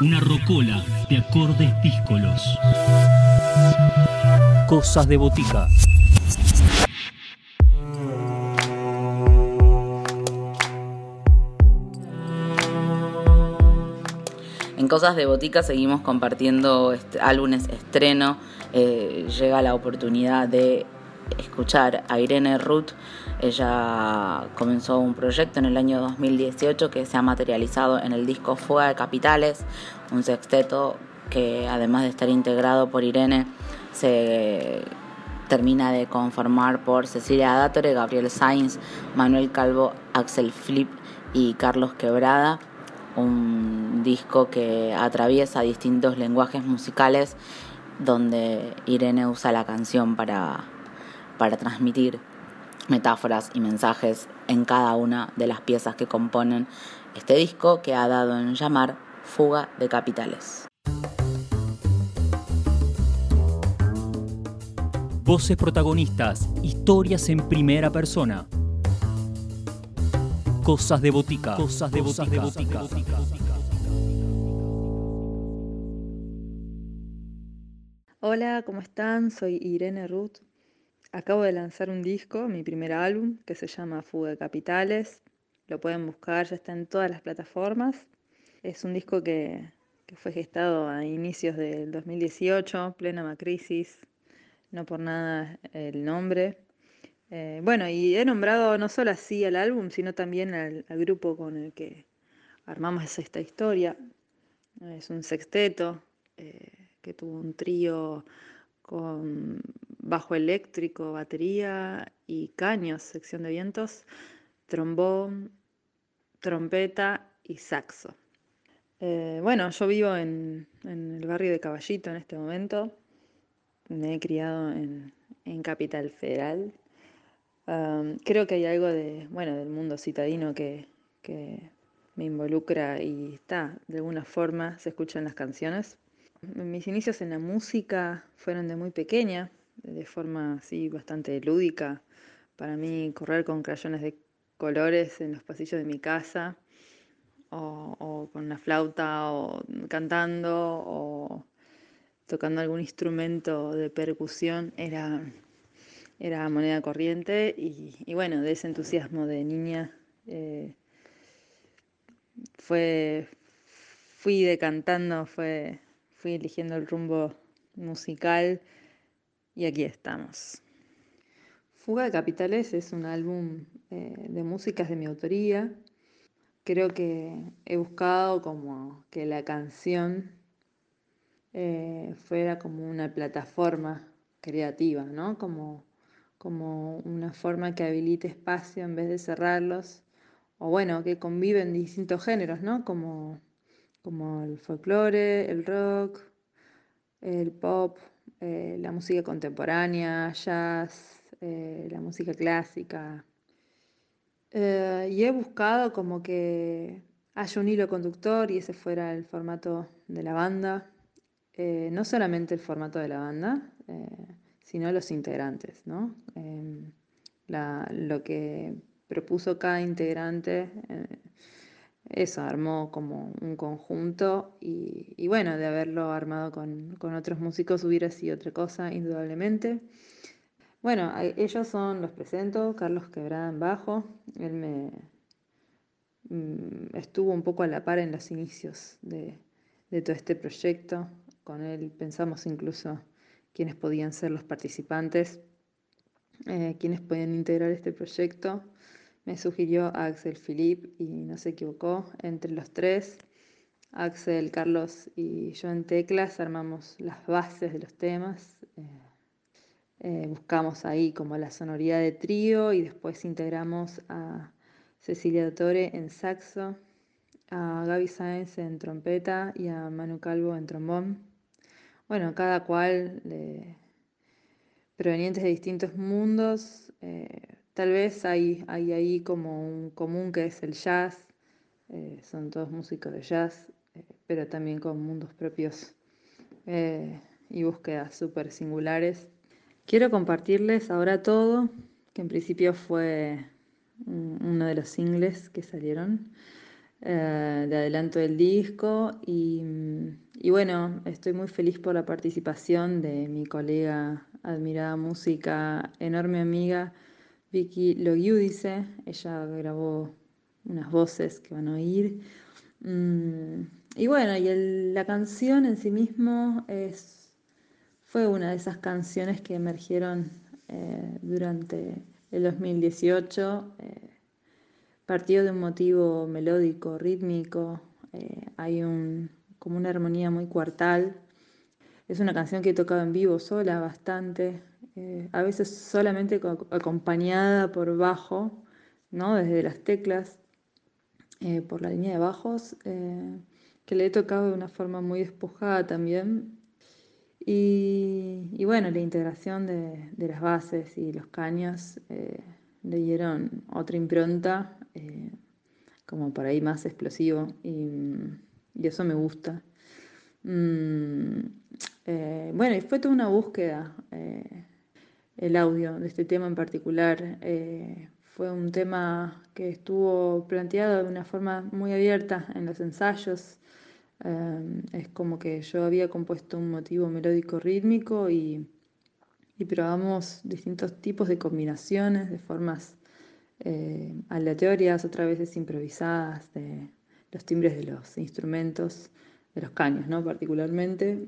Una rocola de acordes díscolos. Cosas de botica. En Cosas de Botica seguimos compartiendo álbumes estreno. Eh, llega la oportunidad de escuchar a Irene Ruth. Ella comenzó un proyecto en el año 2018 que se ha materializado en el disco Fuga de Capitales, un sexteto que además de estar integrado por Irene, se termina de conformar por Cecilia Dátore, Gabriel Sainz, Manuel Calvo, Axel Flip y Carlos Quebrada. Un disco que atraviesa distintos lenguajes musicales donde Irene usa la canción para para transmitir metáforas y mensajes en cada una de las piezas que componen este disco que ha dado en llamar Fuga de Capitales. Voces protagonistas, historias en primera persona. Cosas de botica. Cosas de botica. Hola, ¿cómo están? Soy Irene Ruth. Acabo de lanzar un disco, mi primer álbum, que se llama Fuga de Capitales. Lo pueden buscar, ya está en todas las plataformas. Es un disco que, fue gestado a inicios del 2018, plena macrisis, no por nada el nombre. Eh, bueno, y he nombrado no solo así al álbum, sino también al, grupo con el que armamos esta historia. Es un sexteto eh, que tuvo un trío con bajo eléctrico, batería y caños, sección de vientos, trombón, trompeta y saxo. Eh, bueno, yo vivo en, el barrio de Caballito en este momento. Me he criado en, Capital Federal. creo que hay algo de, bueno, del mundo citadino que, que me involucra y está, de alguna forma se escuchan las canciones. Mis inicios en la música fueron de muy pequeña, de forma así bastante lúdica. Para mí correr con crayones de colores en los pasillos de mi casa, o, con una flauta, o cantando, o tocando algún instrumento de percusión, era, era moneda corriente. Y, bueno, de ese entusiasmo de niña eh, fue, fui decantando, fue, fui eligiendo el rumbo musical y aquí estamos. Fuga de Capitales es un álbum eh, de músicas de mi autoría. Creo que he buscado como que la canción eh, fuera como una plataforma creativa, ¿no? Como, como una forma que habilite espacio en vez de cerrarlos. O bueno, que conviven distintos géneros, ¿no? Como, como el folclore, el rock, el pop, eh, la música contemporánea, jazz, eh, la música clásica. Eh, y he buscado como que haya un hilo conductor y ese fuera el formato de la banda. no solamente el formato de la banda, sino los integrantes, ¿no? Em, lo que propuso cada integrante eso, armó como un conjunto y, bueno, de haberlo armado con, otros músicos hubiera sido otra cosa, indudablemente. Bueno, ellos son, los presento, Carlos Quebrada en bajo, él me mm, estuvo un poco a la par en los inicios de, todo este proyecto, con él pensamos incluso quiénes podían ser los participantes, eh, quiénes podían integrar este proyecto. Me sugirió a Axel Philip y no se equivocó. Entre los tres, Axel, Carlos y yo en teclas armamos las bases de los temas. Eh, eh, buscamos ahí como la sonoridad de trío y después integramos a Cecilia Tore en saxo, a Gaby Sáenz en trompeta y a Manu Calvo en trombón. Bueno, cada cual provenientes de distintos mundos. Eh, Tal vez hay, hay ahí como un común que es el jazz, eh, son todos músicos de jazz, eh, pero también con mundos propios eh, y búsquedas súper singulares. Quiero compartirles ahora todo, que en principio fue uno de los singles que salieron. de adelanto del disco y, y, bueno, estoy muy feliz por la participación de mi colega, admirada música, enorme amiga Vicky Logiudice. Ella grabó unas voces que van a oír. Mm, y bueno, y la canción en sí mismo es, fue una de esas canciones que emergieron eh, durante el 2018. Eh, partió de un motivo melódico, rítmico, eh, hay un, como una armonía muy cuartal. Es una canción que he tocado en vivo sola bastante, a veces solamente acompañada por bajo, ¿no? desde las teclas, por la línea de bajos que le he tocado de una forma muy despojada también. Y, bueno, la integración de, las bases y los caños eh, le dieron otra impronta, eh, como por ahí más explosivo, y, eso me gusta. Mm, eh, bueno, y fue toda una búsqueda el audio de este tema en particular. fue un tema que estuvo planteado de una forma muy abierta en los ensayos. Em, es como que yo había compuesto un motivo melódico rítmico y, probamos distintos tipos de combinaciones, de formas eh, aleatorias, otras veces improvisadas, de los timbres de los instrumentos, de los caños, ¿no? Particularmente.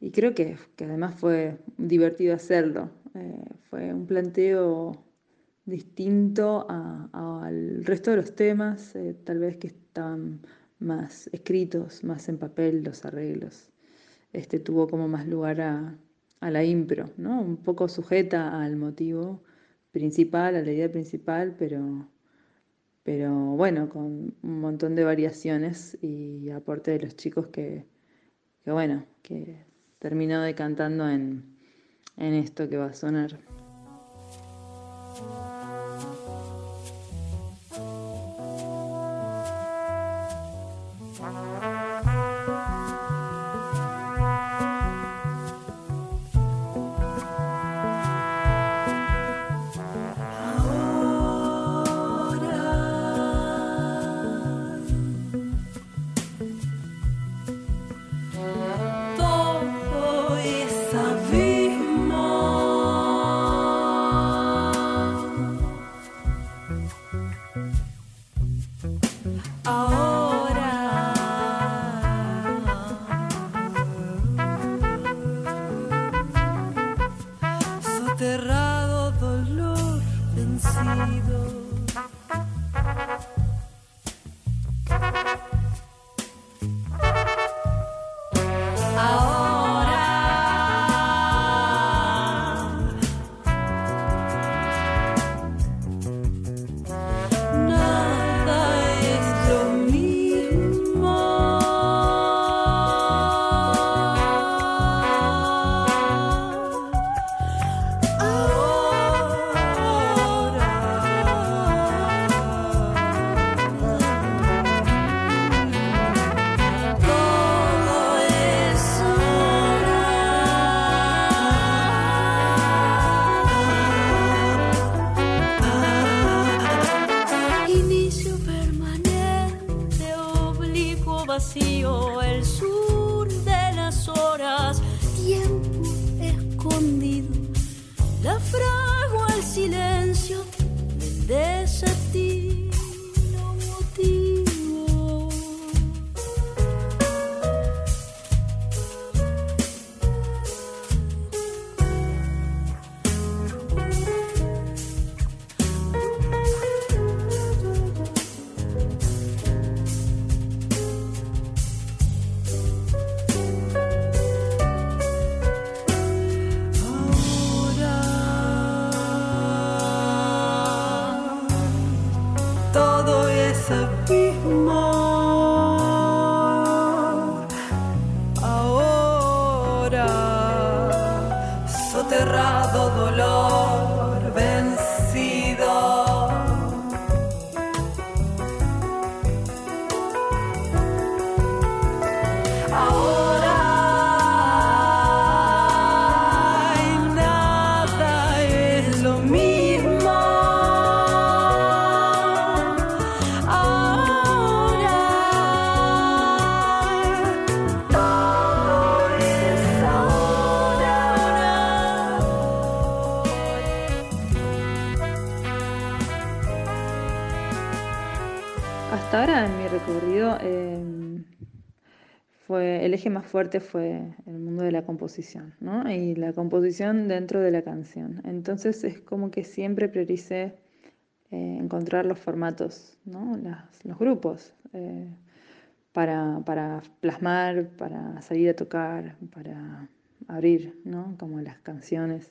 Y creo que, además fue divertido hacerlo. Eh, fue un planteo distinto al resto de los temas, eh, tal vez que estaban más escritos, más en papel los arreglos. Este tuvo como más lugar a, la impro, ¿no? Un poco sujeta al motivo principal, a la idea principal, pero, pero bueno, con un montón de variaciones y aporte de los chicos que, bueno, que terminó decantando en, en esto que va a sonar. Ahora eje más fuerte fue el mundo de la composición, ¿no? Y la composición dentro de la canción. Entonces es como que siempre prioricé eh, encontrar los formatos, ¿no? los grupos, eh, para, para, plasmar, para salir a tocar, para abrir, ¿no? Como las canciones.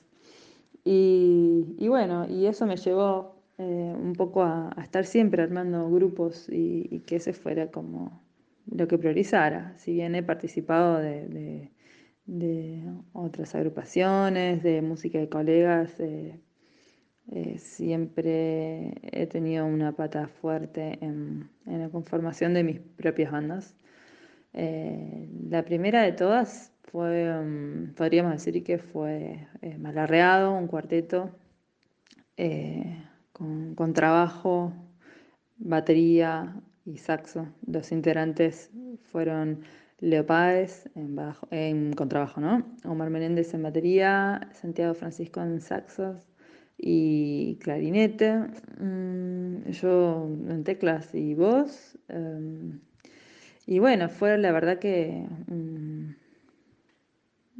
Y, y bueno, y eso me llevó eh, un poco a, estar siempre armando grupos y, que ese fuera como lo que priorizara. Si bien he participado de, otras agrupaciones, de música de colegas, eh, eh, siempre he tenido una pata fuerte en, la conformación de mis propias bandas. la primera de todas fue, mm, podríamos decir que fue Malarreado, un cuarteto con, trabajo, batería y saxo. Los integrantes fueron Leo Páez en, bajo, en contrabajo, ¿no? Omar Menéndez en batería, Santiago Francisco en saxos y clarinete, mm, yo en teclas y voz. Em, y bueno, fue la verdad que mm,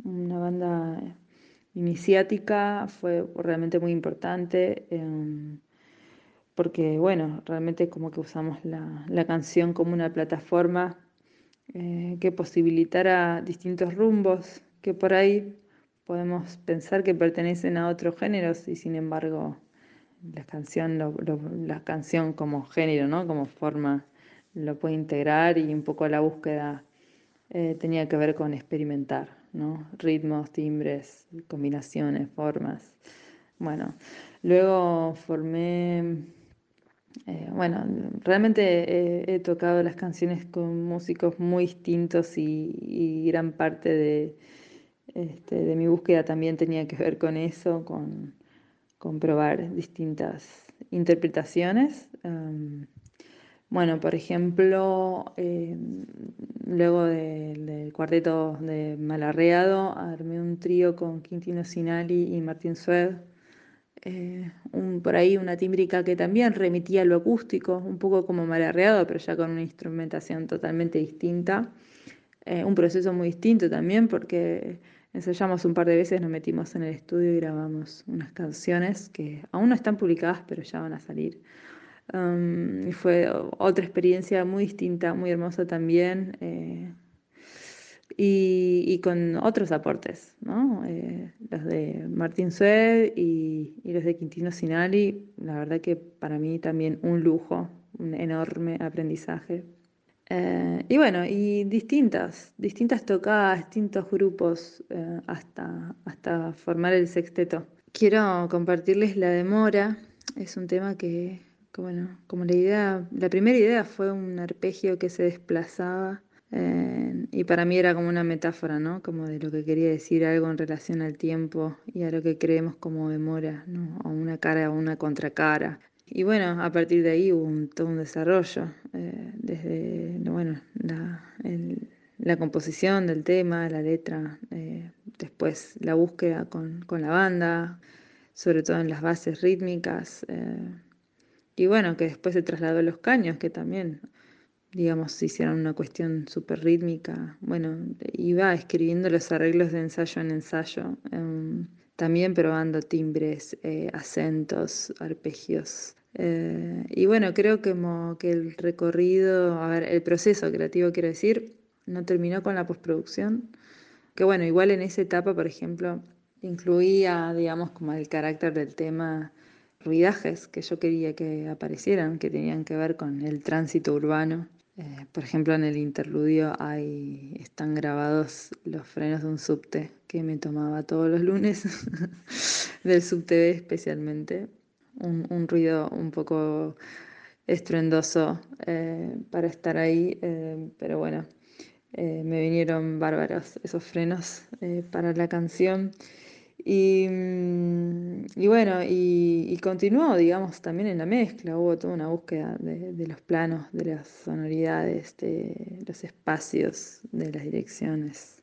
una banda iniciática, fue realmente muy importante, em, porque bueno, realmente como que usamos la, canción como una plataforma eh, que posibilitara distintos rumbos, que por ahí podemos pensar que pertenecen a otros géneros y sin embargo la canción, la canción como género, ¿no? como forma, lo puede integrar y un poco la búsqueda eh, tenía que ver con experimentar. Ritmos, timbres, combinaciones, formas. Bueno, luego formé, eh, bueno, realmente he, tocado las canciones con músicos muy distintos y, gran parte de, este, de, mi búsqueda también tenía que ver con eso, con, probar distintas interpretaciones. Bueno, por ejemplo, eh, luego del cuarteto de Malarreado, armé un trío con Quintino Sinali y Martín Sued. Eh, por ahí una tímbrica que también remitía a lo acústico, un poco como Malarreado, pero ya con una instrumentación totalmente distinta. Eh, un proceso muy distinto también porque ensayamos un par de veces, nos metimos en el estudio y grabamos unas canciones que aún no están publicadas, pero ya van a salir y fue otra experiencia muy distinta, muy hermosa también. Eh, y, con otros aportes, ¿no? Eh, los de Martín Sued y, los de Quintino Sinali, la verdad que para mí también un lujo, un enorme aprendizaje. Eh, y bueno, y distintas, distintas tocadas, distintos grupos hasta, hasta formar el sexteto. Quiero compartirles la demora, es un tema que, bueno, como la idea, la primera idea fue un arpegio que se desplazaba eh, y para mí era como una metáfora, ¿no? Como de lo que quería decir algo en relación al tiempo y a lo que creemos como demora, ¿no? A una cara o una contracara. Y bueno, a partir de ahí hubo un, todo un desarrollo, eh, desde, bueno, la, composición del tema, la letra, eh, después la búsqueda con, con, la banda, sobre todo en las bases rítmicas. Y bueno, que después se trasladó a los caños, que también, digamos, hicieron una cuestión súper rítmica. Bueno, iba escribiendo los arreglos de ensayo en ensayo, em, también probando timbres, eh, acentos, arpegios. Eh, y bueno, creo que, como que el recorrido, a ver, el proceso creativo, quiero decir, no terminó con la postproducción. Que bueno, igual en esa etapa, por ejemplo, incluía, digamos, como el carácter del tema ruidajes que yo quería que aparecieran, que tenían que ver con el tránsito urbano. Eh, por ejemplo, en el interludio hay, están grabados los frenos de un subte que me tomaba todos los lunes, del subte especialmente. Un, ruido un poco estruendoso eh, para estar ahí, eh, pero bueno, me vinieron bárbaros esos frenos para la canción. Y, mm, y bueno, y, continuó, digamos, también en la mezcla, hubo toda una búsqueda de, de los planos, de las sonoridades, de los espacios, de las direcciones.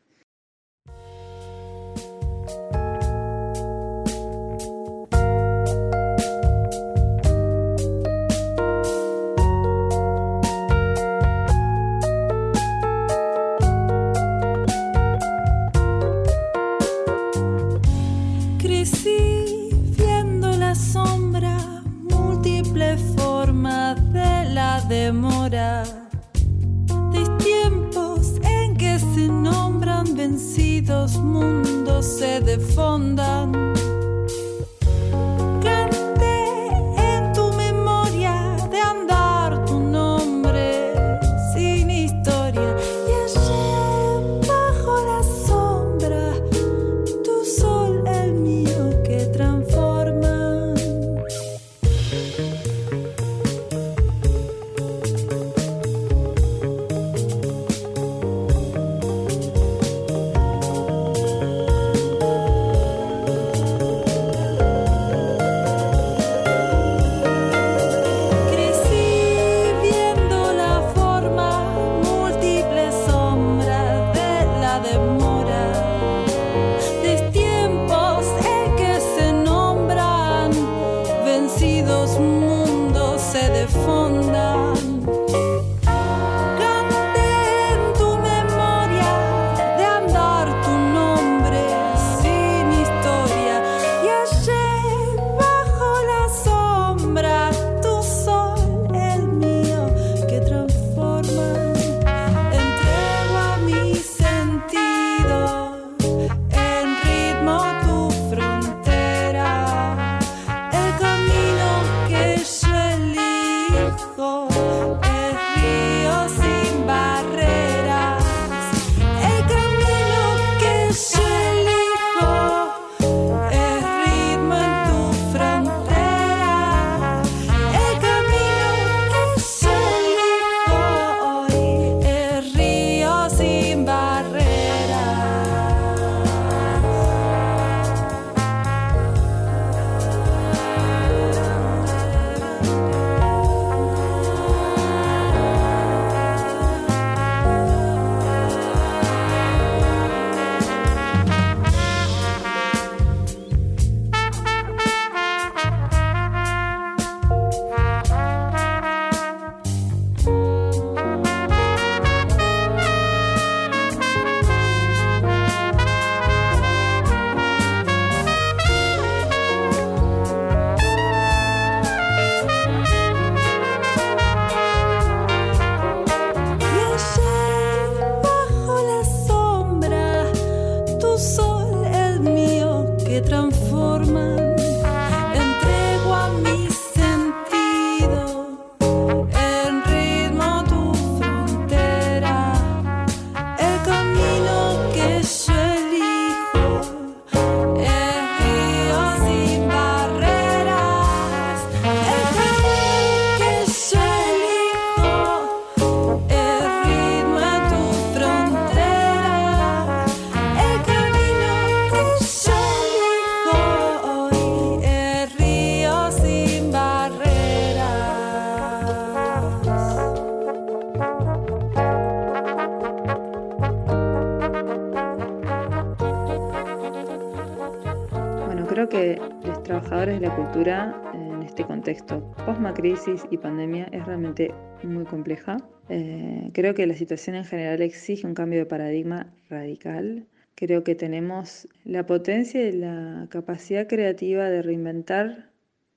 En este contexto post-crisis y pandemia es realmente muy compleja. Eh, creo que la situación en general exige un cambio de paradigma radical. Creo que tenemos la potencia y la capacidad creativa de reinventar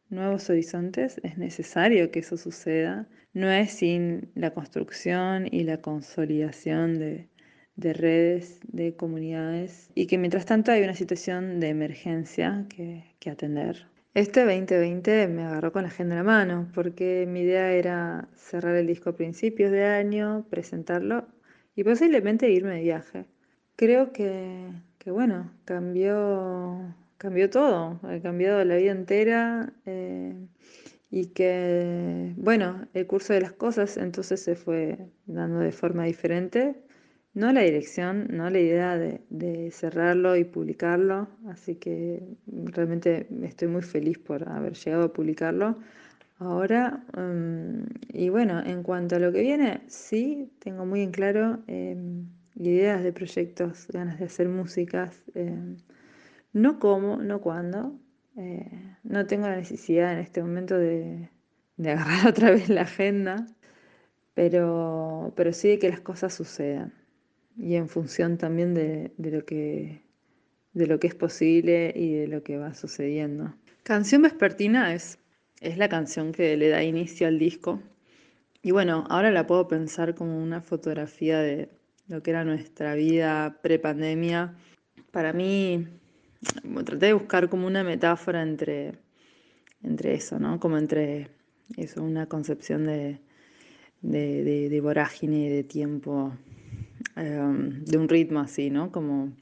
nuevos horizontes. Es necesario que eso suceda. No es sin la construcción y la consolidación de, redes, de comunidades, y que mientras tanto hay una situación de emergencia que atender. Este 2020 me agarró con la agenda en la mano, porque mi idea era cerrar el disco a principios de año, presentarlo y posiblemente irme de viaje. Creo que, bueno, cambió, cambió todo, ha cambiado la vida entera eh, y que, bueno, el curso de las cosas entonces se fue dando de forma diferente no la dirección, no la idea de, cerrarlo y publicarlo, así que realmente estoy muy feliz por haber llegado a publicarlo ahora. Em, y bueno, en cuanto a lo que viene, sí, tengo muy en claro em, ideas de proyectos, ganas de hacer músicas, em, no cómo, no cuándo. Eh, no tengo la necesidad en este momento de, de agarrar otra vez la agenda, pero, pero sí de que las cosas sucedan y en función también de, lo que, de lo que es posible y de lo que va sucediendo. Canción Vespertina es, es la canción que le da inicio al disco. Y bueno, ahora la puedo pensar como una fotografía de lo que era nuestra vida pre-pandemia, para mí, traté de buscar como una metáfora entre, entre eso, ¿no? Como entre eso, una concepción de, de, de, vorágine, de tiempo, em, de un ritmo así, ¿no? Como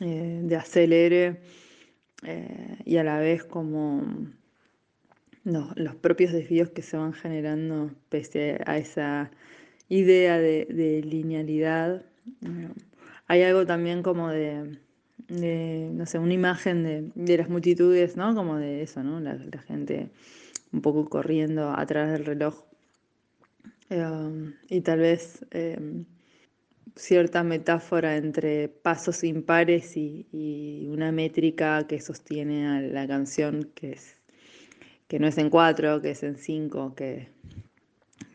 eh, de acelere eh, y a la vez como los propios desvíos que se van generando pese a esa idea de, linealidad. hay algo también como de, no sé, una imagen de, las multitudes, ¿no? Como de eso, ¿no? La, gente un poco corriendo a través del reloj. Eh, y tal vez cierta metáfora entre pasos impares y, y, una métrica que sostiene a la canción que es que no es en cuatro, que es en cinco, que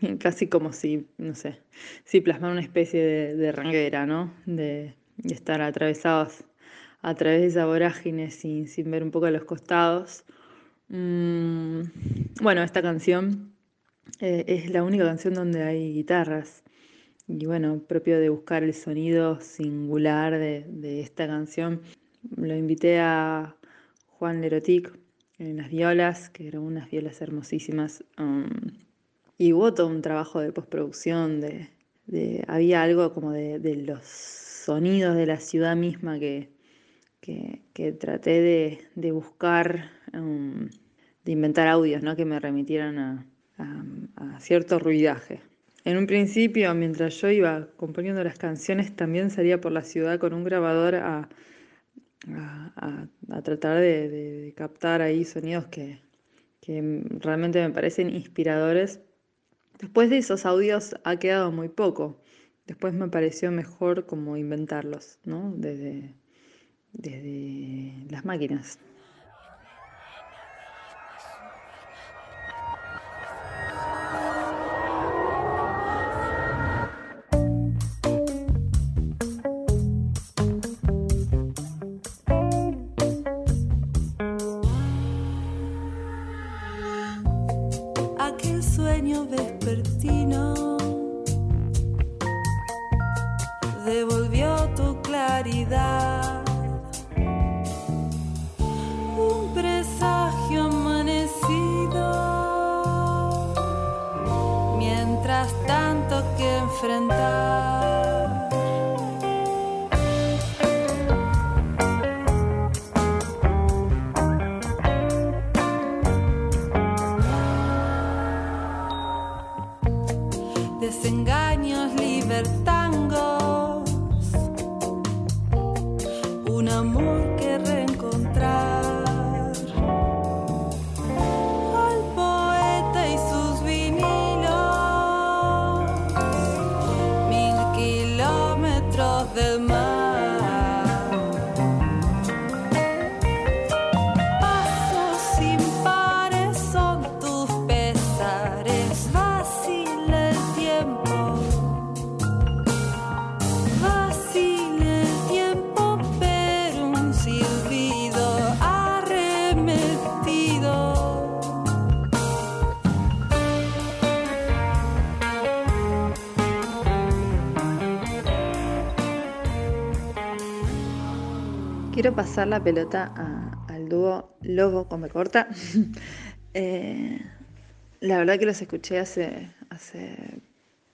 casi como si, no sé, si plasmar una especie de, de ranguera, ¿no? De, estar atravesados a través de esa vorágine sin, sin ver un poco a los costados. Mm, bueno, esta canción eh, es la única canción donde hay guitarras. Y bueno, propio de buscar el sonido singular de, de esta canción, lo invité a Juan Lerotic, en las violas, que eran unas violas hermosísimas. Um, y hubo todo un trabajo de postproducción, de, había algo como de, los sonidos de la ciudad misma que, que, traté de, de buscar, um, de inventar audios ¿no? que me remitieran a, a cierto ruidaje. En un principio, mientras yo iba componiendo las canciones, también salía por la ciudad con un grabador a, a, tratar de, captar ahí sonidos que, realmente me parecen inspiradores. Después de esos audios ha quedado muy poco. Después me pareció mejor como inventarlos, ¿no? desde las máquinas. Pasar la pelota al dúo Lobo con corta. Eh, la verdad que los escuché hace,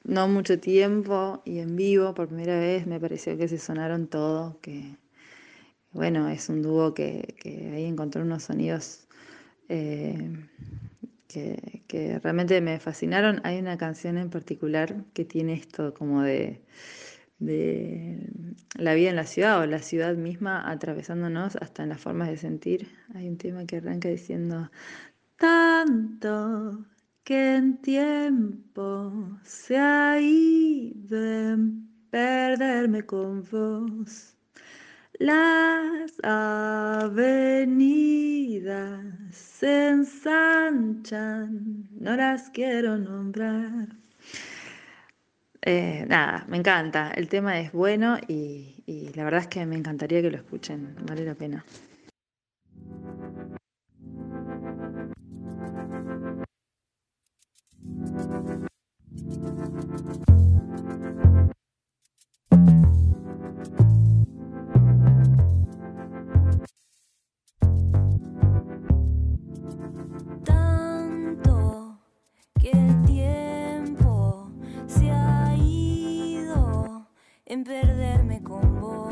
no mucho tiempo y en vivo por primera vez me pareció que se sonaron todo, que bueno, es un dúo que, ahí encontró unos sonidos eh, que realmente me fascinaron. Hay una canción en particular que tiene esto como de de la vida en la ciudad o la ciudad misma atravesándonos hasta en las formas de sentir. Hay un tema que arranca diciendo, tanto que en tiempo se ha ido en perderme con vos. Las avenidas se ensanchan, no las quiero nombrar. Eh, nada, me encanta. El tema es bueno y, y la verdad es que me encantaría que lo escuchen. Vale la pena. En perderme con vos.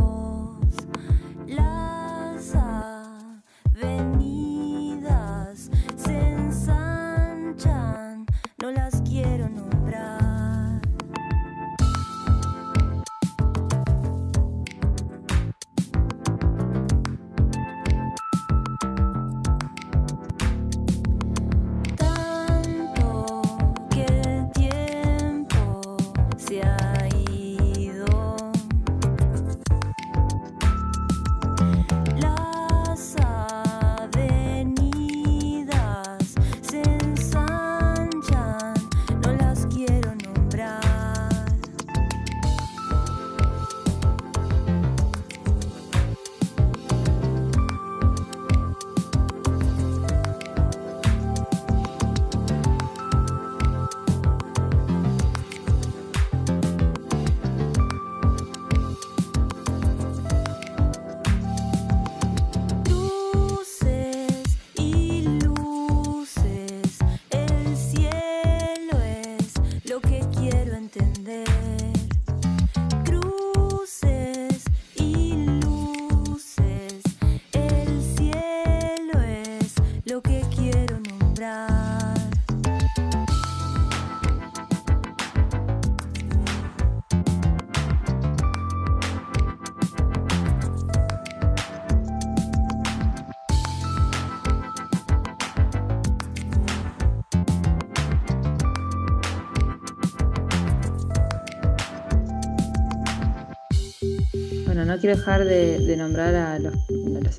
Quiero dejar de, nombrar a los,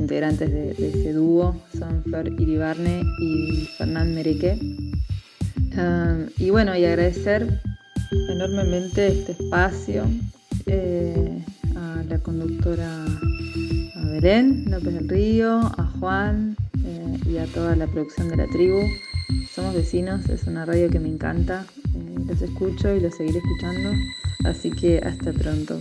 integrantes de, ese dúo, son Flor Iribarne y Fernán Mereque. Y bueno, y agradecer enormemente este espacio eh, a la conductora a López del Río, a Juan eh, y a toda la producción de la tribu. Somos vecinos, es una radio que me encanta, eh, los escucho y los seguiré escuchando, así que hasta pronto.